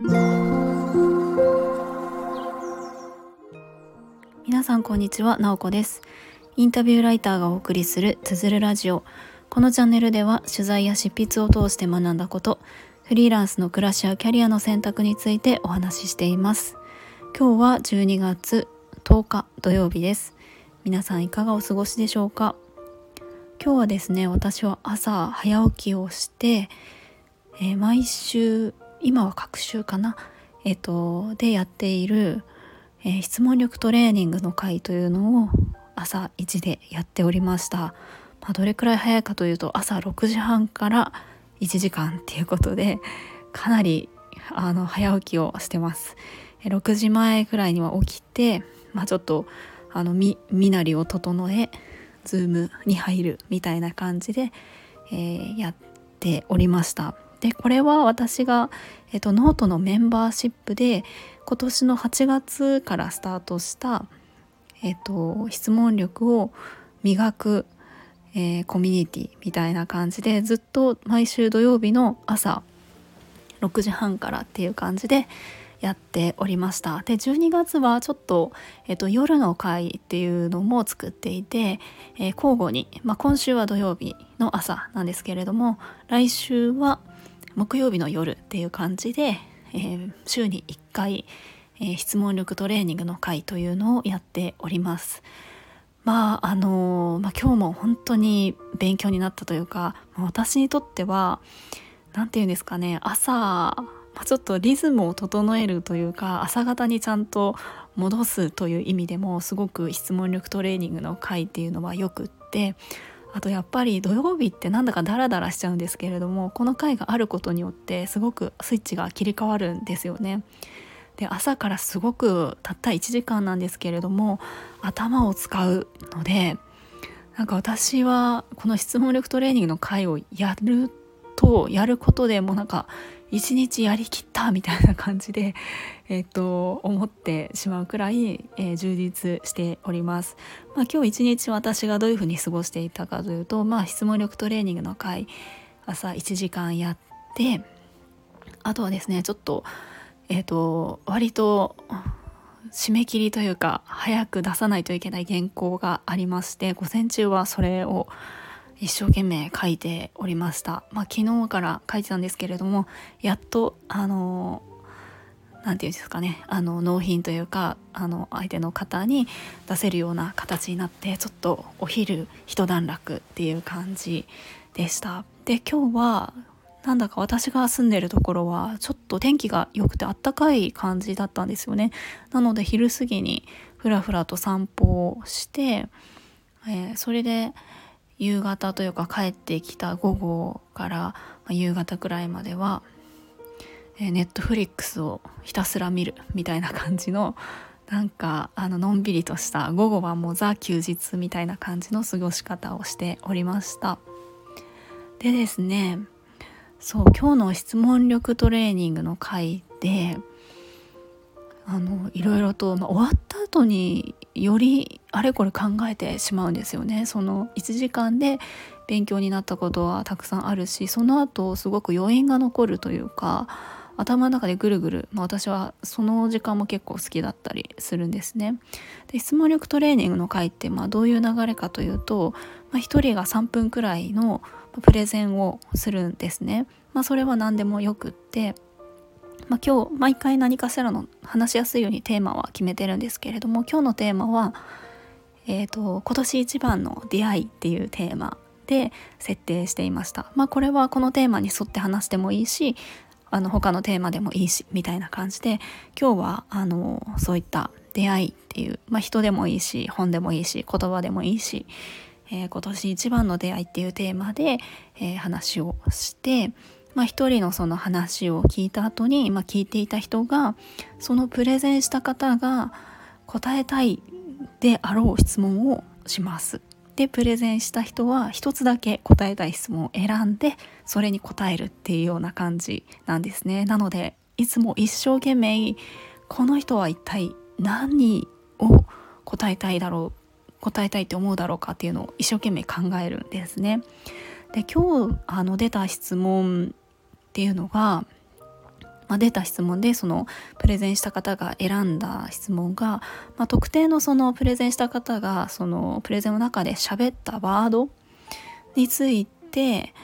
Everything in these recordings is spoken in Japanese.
皆さんこんにちは、なおこです。インタビューライターがお送りするつづるラジオ。このチャンネルでは取材や執筆を通して学んだことフリーランスの暮らしやキャリアの選択についてお話ししています。今日は12月10日土曜日です。皆さんいかがお過ごしでしょうか？今日はですね私は朝早起きをして、えー、毎週今は各週かな。えっ、とでやっている、えー、質問力トレーニングの会というのを朝1でやっておりました、まあ、どれくらい早いかというと朝6時半から1時間っていうことでかなりあの早起きをしてます。6時前くらいには起きて、まあ、ちょっとあの身なりを整えズームに入るみたいな感じで、えー、やっておりました。でこれは私が、えーと、ノートのメンバーシップで今年の8月からスタートした、えーと、質問力を磨く、えー、コミュニティみたいな感じでずっと毎週土曜日の朝6時半からっていう感じで、やっておりました。で12月はちょっと、えっと、夜の会っていうのも作っていて、えー、交互に、まあ、今週は土曜日の朝なんですけれども来週は木曜日の夜っていう感じで、えー、週に1回、えー、質問力トレーニングの会というのをやっております。まああのまあ、今日も本当に勉強になったというか私にとっては何て言うんですかね朝まあ、ちょっとリズムを整えるというか朝方にちゃんと戻すという意味でもすごく質問力トレーニングの回っていうのはよくってあとやっぱり土曜日ってなんだかダラダラしちゃうんですけれどもこの回があることによってすごくスイッチが切り替わるんですよね。で朝からすごくたった1時間なんですけれども頭を使うのでなんか私はこの質問力トレーニングの回をやるとやることでもなんか一日やりきったみたいな感じで、えー、と思ってしまうくらい、えー、充実しております。まあ、今日一日私がどういうふうに過ごしていたかというと、まあ、質問力トレーニングの回朝1時間やってあとはですねちょっと,、えーと割と締め切りというか早く出さないといけない原稿がありまして午前中はそれを一生懸命書いておりました。まあ、昨日から書いてたんですけれどもやっとあの何て言うんですかねあの納品というかあの相手の方に出せるような形になってちょっとお昼一段落っていう感じでした。で今日はなんだか私が住んでるところはちょっと天気が良くてあったかい感じだったんですよね。なので昼過ぎにふらふらと散歩をして、えー、それで夕方というか帰ってきた午後から夕方くらいまではネットフリックスをひたすら見るみたいな感じのなんかあののんびりとした午後はもうザ休日みたいな感じの過ごし方をしておりました。でですねそう今日の質問力トレーニングの回であのいろいろと、まあ、終わった後によりあれこれ考えてしまうんですよね。その1時間で勉強になったことはたくさんあるしその後すごく余韻が残るというか頭の中でぐるぐる、まあ、私はその時間も結構好きだったりするんですね。で質問力トレーニングの回ってまあどういう流れかというと、まあ、1人が3分くらいのプレゼンをするんですね。まあ、それは何でもよくってまあ、今日毎回何かしらの話しやすいようにテーマは決めてるんですけれども今日のテーマは、えーと、今年一番の出会いっていうテーマで設定していました。まあ、これはこのテーマに沿って話してもいいしあの他のテーマでもいいしみたいな感じで今日はあのそういった出会いっていう、まあ、人でもいいし本でもいいし言葉でもいいし、えー、今年一番の出会いっていうテーマで、えー、話をしてまあ、一人のその話を聞いた後に、まあ、聞いていた人がそのプレゼンした方が答えたいであろう質問をします。でプレゼンした人は一つだけ答えたい質問を選んでそれに答えるっていうような感じなんですね。なのでいつも一生懸命この人は一体何を答えたいだろう答えたいって思うだろうかっていうのを一生懸命考えるんですね。で今日あの出た質問っていうのがまあ、出た質問でそのプレゼンした方が選んだ質問が、まあ、特定のそのプレゼンした方がそのプレゼンの中で喋ったワードについて、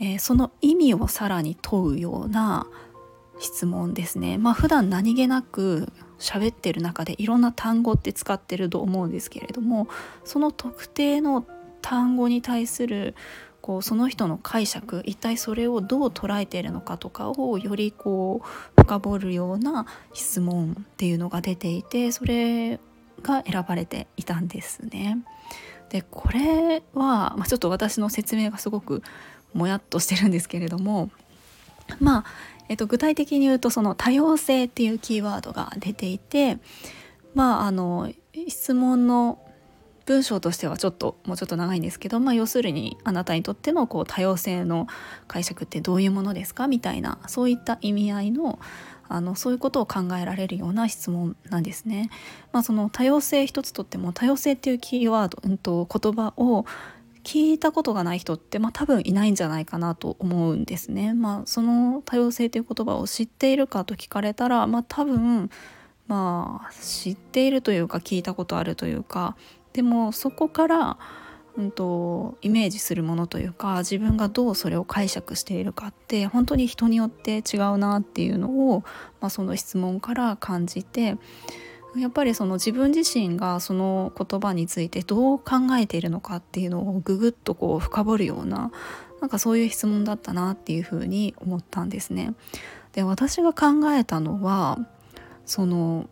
えー、その意味をさらに問うような質問ですね。まあ普段何気なく喋ってる中でいろんな単語って使ってると思うんですけれどもその特定の単語に対するこうその人の解釈一体それをどう捉えているのかとかをよりこう深掘るような質問っていうのが出ていてそれが選ばれていたんですね。でこれは、まあ、ちょっと私の説明がすごくもやっとしてるんですけれどもまあ、えっと、具体的に言うとその多様性っていうキーワードが出ていてまああの質問の文章としてはちょっともうちょっと長いんですけど、まあ、要するにあなたにとってのこう多様性の解釈ってどういうものですかみたいなそういった意味合いのあのそういうことを考えられるような質問なんですね。まあ、その多様性一つとっても多様性っていうキーワード、うんと、言葉を聞いたことがない人って、まあ、多分いないんじゃないかなと思うんですね。まあ、その多様性という言葉を知っているかと聞かれたら、まあ、多分まあ知っているというか聞いたことあるというかでもそこから、うんと、イメージするものというか自分がどうそれを解釈しているかって本当に人によって違うなっていうのを、まあ、その質問から感じてやっぱりその自分自身がその言葉についてどう考えているのかっていうのをぐぐっとこう深掘るようななんかそういう質問だったなっていうふうに思ったんですね。で私が考えたのはその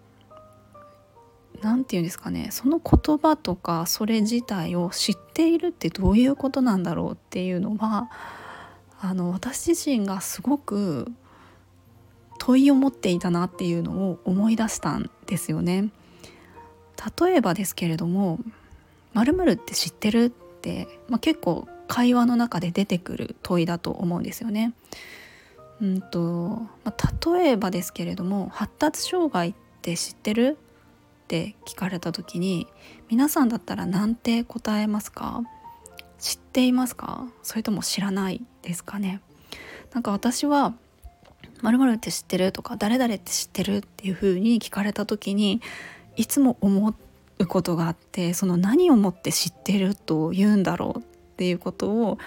何て言うんですかねその言葉とかそれ自体を知っているってどういうことなんだろうっていうのはあの私自身がすごく問いを持っていたなっていうのを思い出したんですよね。例えばですけれども「まるって知ってる?」って、まあ、結構会話の中で出てくる問いだと思うんですよね。うんとまあ、例えばですけれども「発達障害って知ってる?」って聞かれた時に皆さんだったら何て答えますか？知っていますか？それとも知らないですかね？なんか私は〇〇って知ってるとか誰々って知ってるっていう風に聞かれた時にいつも思うことがあってその何をもって知ってると言うんだろうっていうことを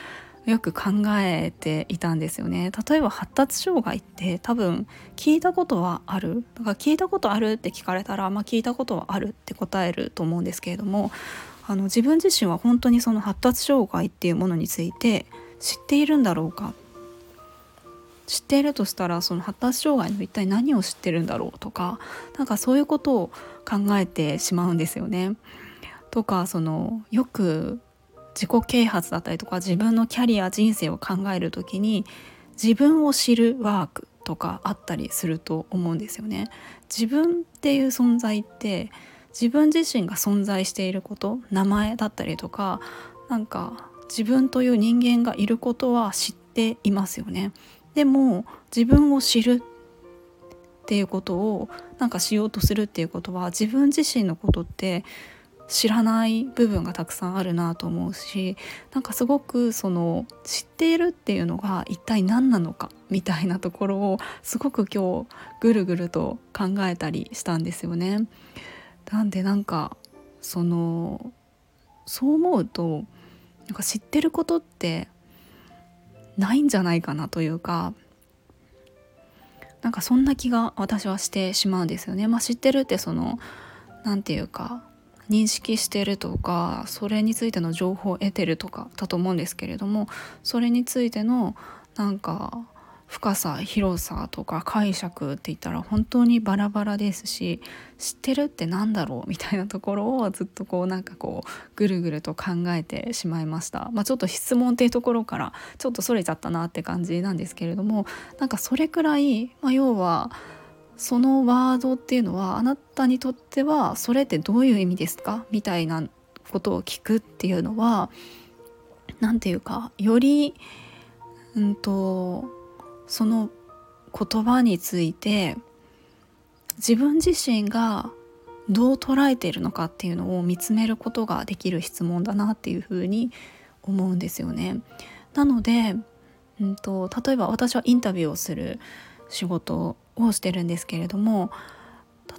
よく考えていたんですよね。例えば発達障害って多分聞いたことはある。だから聞いたことあるって聞かれたらまあ聞いたことはあるって答えると思うんですけれどもあの自分自身は本当にその発達障害っていうものについて知っているんだろうか。知っているとしたらその発達障害の一体何を知ってるんだろうとかなんかそういうことを考えてしまうんですよね。とかそのよく自己啓発だったりとか自分のキャリア人生を考える時に自分を知るワークとかあったりすると思うんですよね。自分っていう存在って自分自身が存在していること名前だったりとかなんか自分という人間がいることは知っていますよね。でも自分を知るっていうことをなんかしようとするっていうことは自分自身のことって知らない部分がたくさんあるなと思うしなんかすごくその知っているっていうのが一体何なのかみたいなところをすごく今日ぐるぐると考えたりしたんですよね。なんでなんかそのそう思うとなんか知ってることってないんじゃないかなというかなんかそんな気が私はしてしまうんですよね。まあ、知ってるってその何て言うか認識してるとかそれについての情報を得てるとかだと思うんですけれどもそれについてのなんか深さ広さとか解釈って言ったら本当にバラバラですし知ってるって何だろう？みたいなところをずっとこうなんかこうぐるぐると考えてしまいました、まあ、ちょっと質問っていうところからちょっとそれちゃったなって感じなんですけれどもなんかそれくらい、まあ、要はそのワードっていうのはあなたにとってはそれってどういう意味ですか？みたいなことを聞くっていうのは何て言うかよりうんとその言葉について自分自身がどう捉えているのかっていうのを見つめることができる質問だなっていうふうに思うんですよね。なので、うんと、例えば私はインタビューをする仕事をしてるんですけれども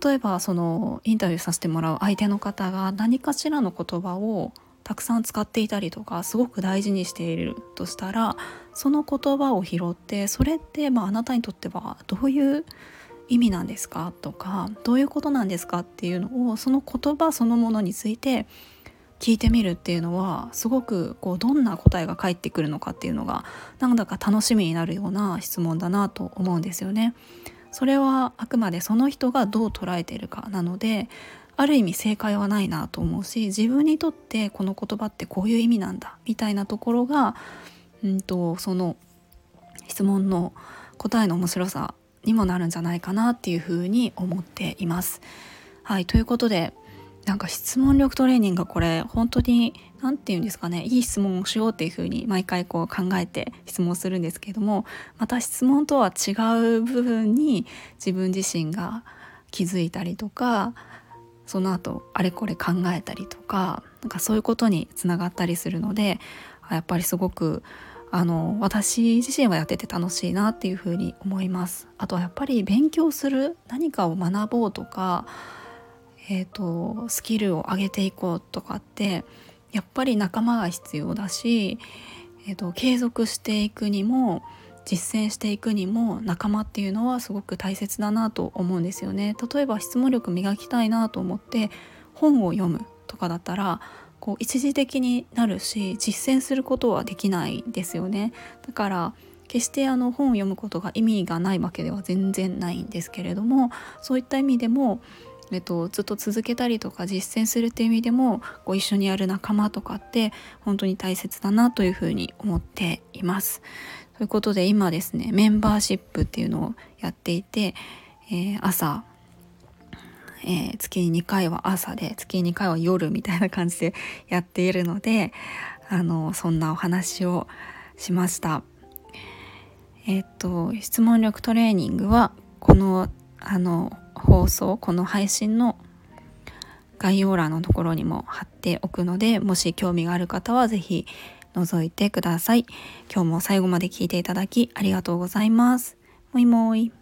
例えばそのインタビューさせてもらう相手の方が何かしらの言葉をたくさん使っていたりとかすごく大事にしているとしたらその言葉を拾ってそれってまああなたにとってはどういう意味なんですか？とかどういうことなんですか？っていうのをその言葉そのものについて聞いてみるっていうのはすごくこうどんな答えが返ってくるのかっていうのがなんだか楽しみになるような質問だなと思うんですよね。それはあくまでその人がどう捉えているかなのである意味正解はないなと思うし自分にとってこの言葉ってこういう意味なんだみたいなところが、うんと、その質問の答えの面白さにもなるんじゃないかなっていうふうに思っています。はいということでなんか質問力トレーニングがこれ本当に何て言うんですかねいい質問をしようっていうふうに毎回こう考えて質問するんですけどもまた質問とは違う部分に自分自身が気づいたりとかその後あれこれ考えたりとかなんかそういうことにつながったりするのでやっぱりすごくあの私自身はやってて楽しいなっていうふうに思います。あとはやっぱり勉強する何かを学ぼうとかえーと、スキルを上げていこうとかってやっぱり仲間が必要だし、えーと、継続していくにも実践していくにも仲間っていうのはすごく大切だなと思うんですよね。例えば質問力磨きたいなと思って本を読むとかだったらこう一時的になるし実践することはできないですよね。だから決してあの本を読むことが意味がないわけでは全然ないんですけれどもそういった意味でもえっと、ずっと続けたりとか実践するっていう意味でもこう一緒にやる仲間とかって本当に大切だなというふうに思っています。ということで今ですねメンバーシップっていうのをやっていて、えー、朝、えー、月に2回は朝で月に2回は夜みたいな感じでやっているのであのそんなお話をしました。えっと質問力トレーニングはこのあの放送この配信の概要欄のところにも貼っておくのでもし興味がある方は是非覗いてください。今日も最後まで聞いていただきありがとうございます。もいもい。